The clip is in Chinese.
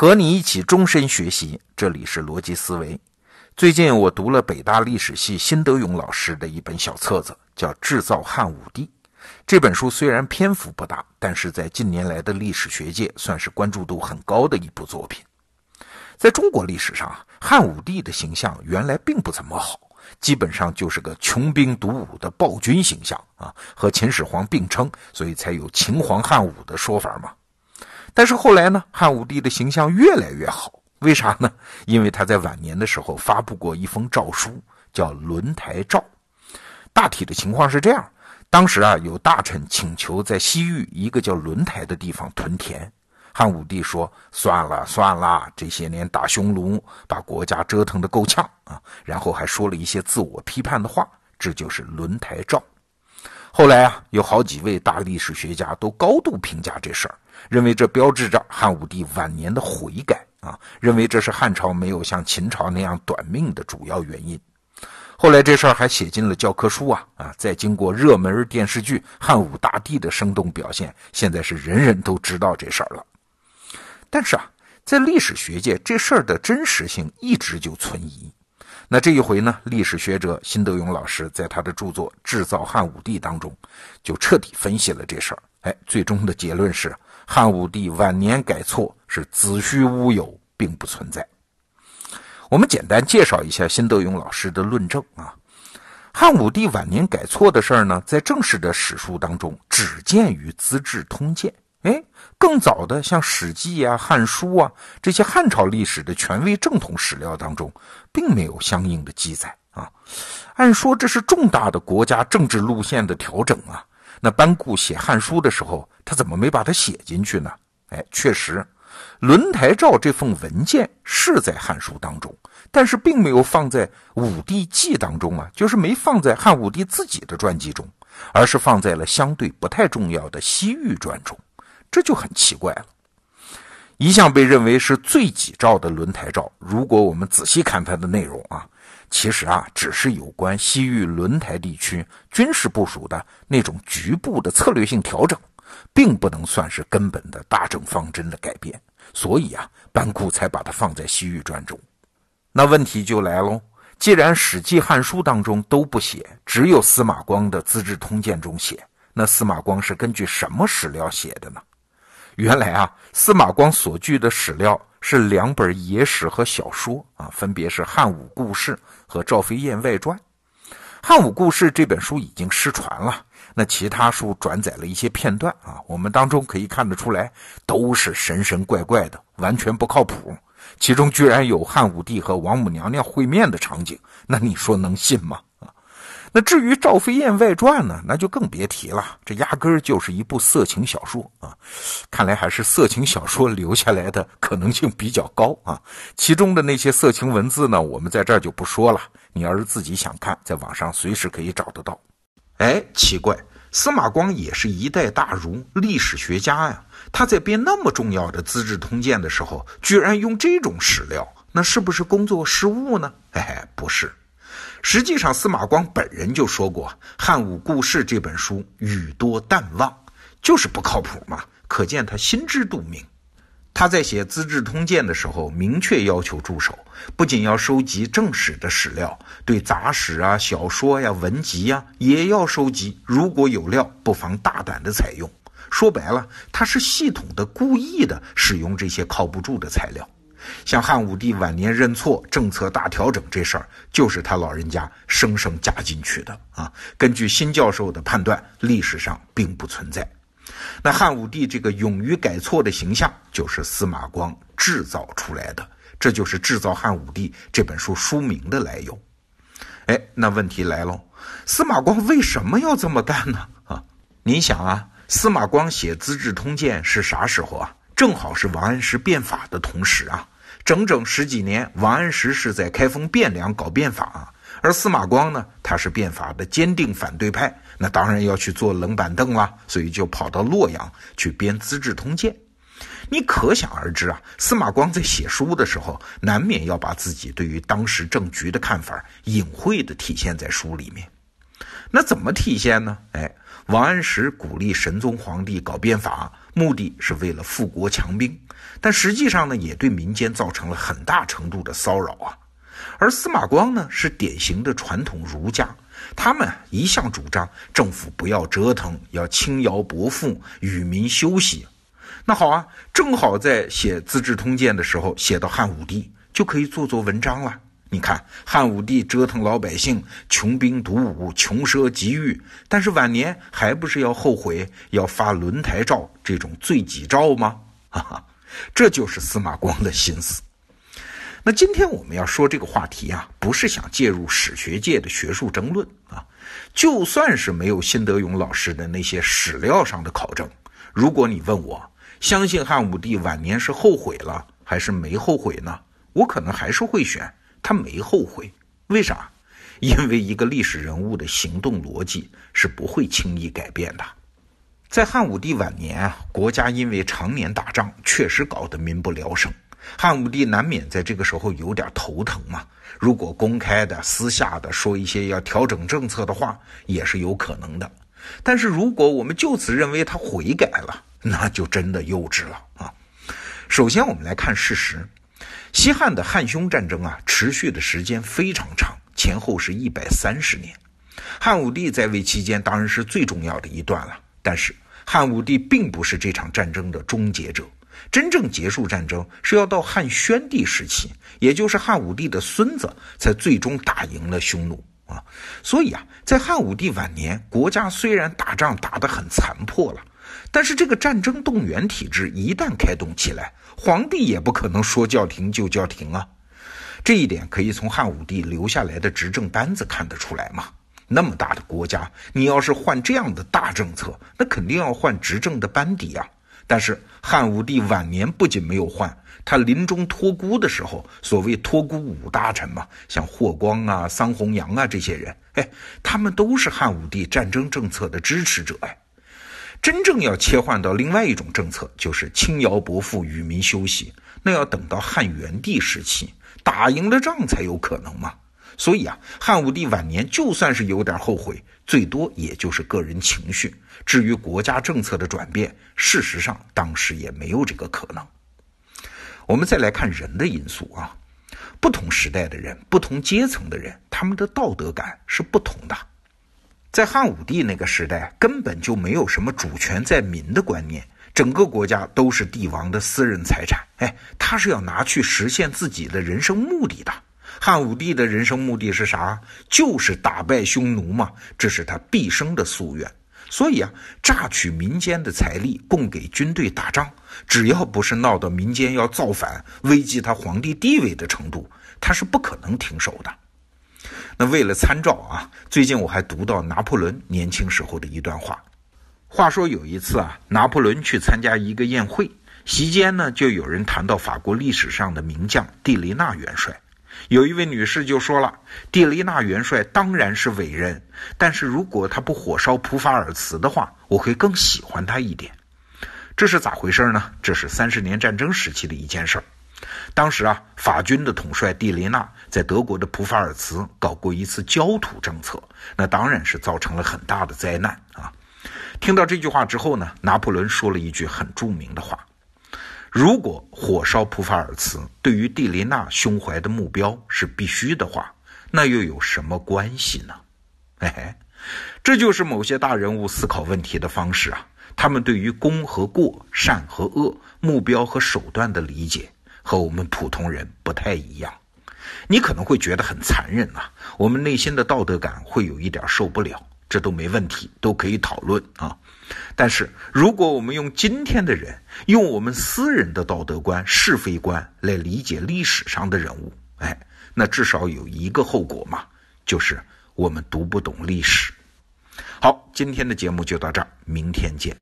和你一起终身学习，这里是逻辑思维。最近我读了北大历史系辛德勇老师的一本小册子，叫《制造汉武帝》。这本书虽然篇幅不大，但是在近年来的历史学界算是关注度很高的一部作品。在中国历史上，汉武帝的形象原来并不怎么好，基本上就是个穷兵黩武的暴君形象啊，和秦始皇并称，所以才有秦皇汉武的说法嘛。但是后来呢，汉武帝的形象越来越好，为啥呢？因为他在晚年的时候发布过一封诏书，叫《轮台诏》。大体的情况是这样：当时啊，有大臣请求在西域一个叫轮台的地方屯田，汉武帝说：“算了算了，这些年打匈奴，把国家折腾得够呛啊。”然后还说了一些自我批判的话，这就是《轮台诏》。后来啊，有好几位大历史学家都高度评价这事儿。认为这标志着汉武帝晚年的悔改啊，认为这是汉朝没有像秦朝那样短命的主要原因。后来这事儿还写进了教科书啊啊！再经过热门电视剧《汉武大帝》的生动表现，现在是人人都知道这事儿了。但是啊，在历史学界，这事儿的真实性一直就存疑。那这一回呢，历史学者辛德勇老师在他的著作《制造汉武帝》当中，就彻底分析了这事儿。哎，最终的结论是。汉武帝晚年改错是子虚乌有，并不存在。我们简单介绍一下辛德勇老师的论证啊。汉武帝晚年改错的事儿呢，在正式的史书当中只见于《资治通鉴》。哎，更早的像《史记》啊、《汉书》啊这些汉朝历史的权威正统史料当中，并没有相应的记载啊。按说这是重大的国家政治路线的调整啊。那班固写《汉书》的时候，他怎么没把它写进去呢？哎，确实，《轮台诏》这份文件是在《汉书》当中，但是并没有放在《武帝纪》当中啊，就是没放在汉武帝自己的传记中，而是放在了相对不太重要的《西域传》中，这就很奇怪了。一向被认为是最己照的《轮台诏》，如果我们仔细看它的内容啊。其实啊，只是有关西域轮台地区军事部署的那种局部的策略性调整，并不能算是根本的大政方针的改变。所以啊，班固才把它放在《西域传》中。那问题就来喽：既然《史记》《汉书》当中都不写，只有司马光的《资治通鉴》中写，那司马光是根据什么史料写的呢？原来啊，司马光所据的史料是两本野史和小说啊，分别是《汉武故事》。和赵飞燕外传，《汉武故事》这本书已经失传了。那其他书转载了一些片段啊，我们当中可以看得出来，都是神神怪怪的，完全不靠谱。其中居然有汉武帝和王母娘娘会面的场景，那你说能信吗？那至于《赵飞燕外传》呢，那就更别提了，这压根儿就是一部色情小说啊！看来还是色情小说留下来的可能性比较高啊。其中的那些色情文字呢，我们在这儿就不说了。你要是自己想看，在网上随时可以找得到。哎，奇怪，司马光也是一代大儒、历史学家呀，他在编那么重要的《资治通鉴》的时候，居然用这种史料，那是不是工作失误呢？哎，不是。实际上，司马光本人就说过，《汉武故事》这本书语多淡忘，就是不靠谱嘛。可见他心知肚明。他在写《资治通鉴》的时候，明确要求助手，不仅要收集正史的史料，对杂史啊、小说呀、文集呀也要收集。如果有料，不妨大胆的采用。说白了，他是系统的、故意的使用这些靠不住的材料。像汉武帝晚年认错、政策大调整这事儿，就是他老人家生生加进去的啊。根据新教授的判断，历史上并不存在。那汉武帝这个勇于改错的形象，就是司马光制造出来的。这就是《制造汉武帝》这本书书名的来由。哎，那问题来喽，司马光为什么要这么干呢？啊，你想啊，司马光写《资治通鉴》是啥时候啊？正好是王安石变法的同时啊。整整十几年，王安石是在开封汴梁搞变法，而司马光呢，他是变法的坚定反对派，那当然要去坐冷板凳了，所以就跑到洛阳去编《资治通鉴》。你可想而知啊，司马光在写书的时候，难免要把自己对于当时政局的看法隐晦的体现在书里面。那怎么体现呢？哎，王安石鼓励神宗皇帝搞变法，目的是为了富国强兵，但实际上呢，也对民间造成了很大程度的骚扰啊。而司马光呢，是典型的传统儒家，他们一向主张政府不要折腾，要轻徭薄赋，与民休息。那好啊，正好在写《资治通鉴》的时候写到汉武帝，就可以做做文章了。你看，汉武帝折腾老百姓，穷兵黩武，穷奢极欲，但是晚年还不是要后悔，要发轮台诏这种罪己诏吗？哈哈，这就是司马光的心思。那今天我们要说这个话题啊，不是想介入史学界的学术争论啊。就算是没有辛德勇老师的那些史料上的考证，如果你问我，相信汉武帝晚年是后悔了还是没后悔呢？我可能还是会选他没后悔。为啥？因为一个历史人物的行动逻辑是不会轻易改变的。在汉武帝晚年啊，国家因为常年打仗，确实搞得民不聊生。汉武帝难免在这个时候有点头疼嘛。如果公开的、私下的说一些要调整政策的话，也是有可能的。但是如果我们就此认为他悔改了，那就真的幼稚了啊。首先，我们来看事实：西汉的汉匈战争啊，持续的时间非常长，前后是一百三十年。汉武帝在位期间当然是最重要的一段了，但是汉武帝并不是这场战争的终结者。真正结束战争是要到汉宣帝时期，也就是汉武帝的孙子才最终打赢了匈奴啊。所以啊，在汉武帝晚年，国家虽然打仗打得很残破了，但是这个战争动员体制一旦开动起来，皇帝也不可能说叫停就叫停啊。这一点可以从汉武帝留下来的执政班子看得出来嘛。那么大的国家，你要是换这样的大政策，那肯定要换执政的班底啊。但是汉武帝晚年不仅没有换，他临终托孤的时候，所谓托孤五大臣嘛，像霍光啊、桑弘羊啊这些人，哎，他们都是汉武帝战争政策的支持者哎。真正要切换到另外一种政策，就是轻徭薄赋、与民休息，那要等到汉元帝时期打赢了仗才有可能嘛。所以啊，汉武帝晚年就算是有点后悔，最多也就是个人情绪。至于国家政策的转变，事实上当时也没有这个可能。我们再来看人的因素啊，不同时代的人、不同阶层的人，他们的道德感是不同的。在汉武帝那个时代，根本就没有什么主权在民的观念，整个国家都是帝王的私人财产。哎，他是要拿去实现自己的人生目的的。汉武帝的人生目的是啥？就是打败匈奴嘛，这是他毕生的夙愿。所以啊，榨取民间的财力供给军队打仗，只要不是闹到民间要造反、危及他皇帝地位的程度，他是不可能停手的。那为了参照啊，最近我还读到拿破仑年轻时候的一段话。话说有一次啊，拿破仑去参加一个宴会，席间呢就有人谈到法国历史上的名将蒂雷纳元帅。有一位女士就说了：“蒂雷纳元帅当然是伟人，但是如果他不火烧普法尔茨的话，我会更喜欢他一点。”这是咋回事呢？这是三十年战争时期的一件事儿。当时啊，法军的统帅蒂雷纳在德国的普法尔茨搞过一次焦土政策，那当然是造成了很大的灾难啊。听到这句话之后呢，拿破仑说了一句很著名的话。如果火烧普法尔茨对于蒂雷娜胸怀的目标是必须的话，那又有什么关系呢？哎，这就是某些大人物思考问题的方式啊。他们对于功和过、善和恶、目标和手段的理解和我们普通人不太一样。你可能会觉得很残忍呐，我们内心的道德感会有一点受不了，这都没问题，都可以讨论啊。但是，如果我们用今天的人，用我们私人的道德观、是非观来理解历史上的人物，哎，那至少有一个后果嘛，就是我们读不懂历史。好，今天的节目就到这儿，明天见。